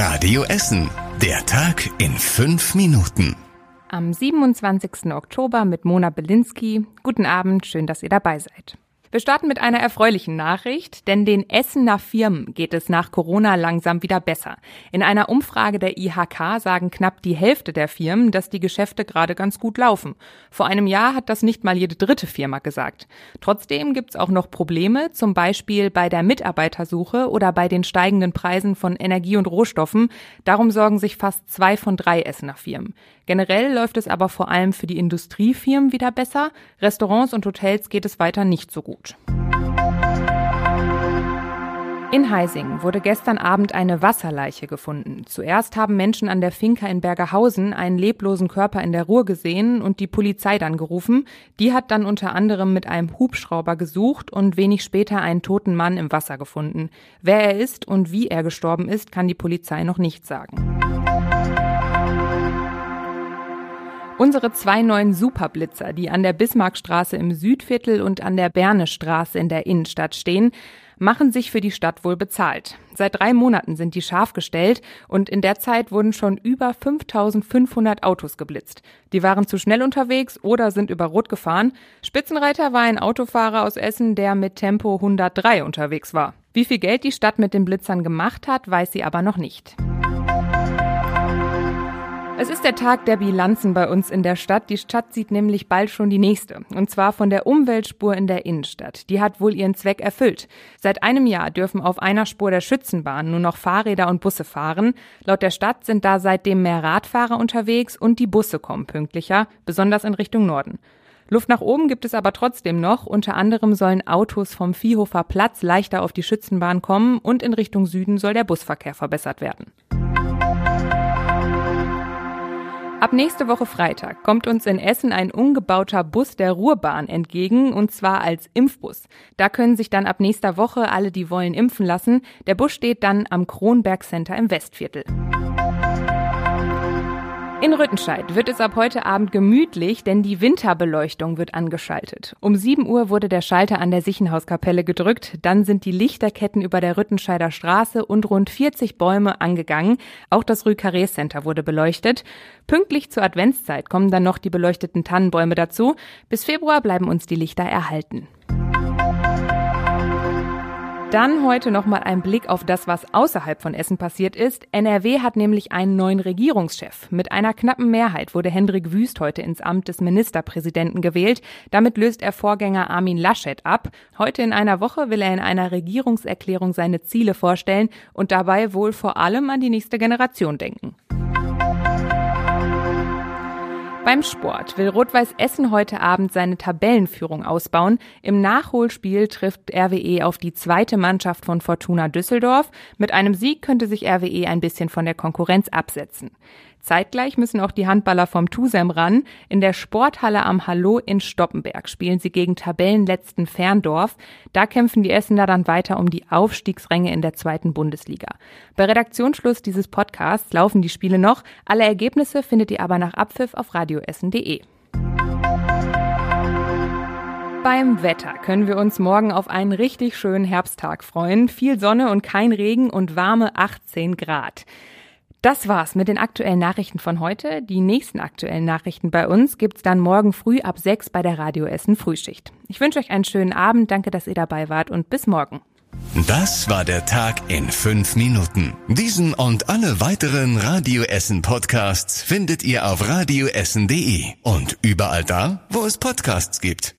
Radio Essen. Der Tag in fünf Minuten. Am 27. Oktober mit Mona Belinsky. Guten Abend, schön, dass ihr dabei seid. Wir starten mit einer erfreulichen Nachricht, denn den Essener Firmen geht es nach Corona langsam wieder besser. In einer Umfrage der IHK sagen knapp die Hälfte der Firmen, dass die Geschäfte gerade ganz gut laufen. Vor einem Jahr hat das nicht mal jede dritte Firma gesagt. Trotzdem gibt's auch noch Probleme, zum Beispiel bei der Mitarbeitersuche oder bei den steigenden Preisen von Energie und Rohstoffen. Darum sorgen sich fast zwei von drei Essener Firmen. Generell läuft es aber vor allem für die Industriefirmen wieder besser. Restaurants und Hotels geht es weiter nicht so gut gut. In Heising wurde gestern Abend eine Wasserleiche gefunden. Zuerst haben Menschen an der Finca in Bergerhausen einen leblosen Körper in der Ruhr gesehen und die Polizei dann gerufen. Die hat dann unter anderem mit einem Hubschrauber gesucht und wenig später einen toten Mann im Wasser gefunden. Wer er ist und wie er gestorben ist, kann die Polizei noch nicht sagen. Unsere zwei neuen Superblitzer, die an der Bismarckstraße im Südviertel und an der Bernestraße in der Innenstadt stehen, machen sich für die Stadt wohl bezahlt. Seit drei Monaten sind die scharf gestellt und in der Zeit wurden schon über 5500 Autos geblitzt. Die waren zu schnell unterwegs oder sind über Rot gefahren. Spitzenreiter war ein Autofahrer aus Essen, der mit Tempo 103 unterwegs war. Wie viel Geld die Stadt mit den Blitzern gemacht hat, weiß sie aber noch nicht. Es ist der Tag der Bilanzen bei uns in der Stadt. Die Stadt sieht nämlich bald schon die nächste. Und zwar von der Umweltspur in der Innenstadt. Die hat wohl ihren Zweck erfüllt. Seit einem Jahr dürfen auf einer Spur der Schützenbahn nur noch Fahrräder und Busse fahren. Laut der Stadt sind da seitdem mehr Radfahrer unterwegs und die Busse kommen pünktlicher, besonders in Richtung Norden. Luft nach oben gibt es aber trotzdem noch. Unter anderem sollen Autos vom Viehhofer Platz leichter auf die Schützenbahn kommen und in Richtung Süden soll der Busverkehr verbessert werden. Ab nächste Woche Freitag kommt uns in Essen ein umgebauter Bus der Ruhrbahn entgegen, und zwar als Impfbus. Da können sich dann ab nächster Woche alle, die wollen, impfen lassen. Der Bus steht dann am Kronberg Center im Westviertel. In Rüttenscheid wird es ab heute Abend gemütlich, denn die Winterbeleuchtung wird angeschaltet. Um 7 Uhr wurde der Schalter an der Sichenhauskapelle gedrückt, dann sind die Lichterketten über der Rüttenscheider Straße und rund 40 Bäume angegangen. Auch das Rue Carré Center wurde beleuchtet. Pünktlich zur Adventszeit kommen dann noch die beleuchteten Tannenbäume dazu. Bis Februar bleiben uns die Lichter erhalten. Dann heute nochmal ein Blick auf das, was außerhalb von Essen passiert ist. NRW hat nämlich einen neuen Regierungschef. Mit einer knappen Mehrheit wurde Hendrik Wüst heute ins Amt des Ministerpräsidenten gewählt. Damit löst er Vorgänger Armin Laschet ab. Heute in einer Woche will er in einer Regierungserklärung seine Ziele vorstellen und dabei wohl vor allem an die nächste Generation denken. Beim Sport will Rot-Weiß Essen heute Abend seine Tabellenführung ausbauen. Im Nachholspiel trifft RWE auf die zweite Mannschaft von Fortuna Düsseldorf. Mit einem Sieg könnte sich RWE ein bisschen von der Konkurrenz absetzen. Zeitgleich müssen auch die Handballer vom Tusem ran. In der Sporthalle am Hallo in Stoppenberg spielen sie gegen Tabellenletzten Ferndorf. Da kämpfen die Essener dann weiter um die Aufstiegsränge in der zweiten Bundesliga. Bei Redaktionsschluss dieses Podcasts laufen die Spiele noch. Alle Ergebnisse findet ihr aber nach Abpfiff auf radioessen.de. Beim Wetter können wir uns morgen auf einen richtig schönen Herbsttag freuen. Viel Sonne und kein Regen und warme 18 Grad. Das war's mit den aktuellen Nachrichten von heute. Die nächsten aktuellen Nachrichten bei uns gibt's dann morgen früh ab sechs bei der Radio Essen Frühschicht. Ich wünsche euch einen schönen Abend, danke, dass ihr dabei wart und bis morgen. Das war der Tag in fünf Minuten. Diesen und alle weiteren Radio Essen Podcasts findet ihr auf radioessen.de und überall da, wo es Podcasts gibt.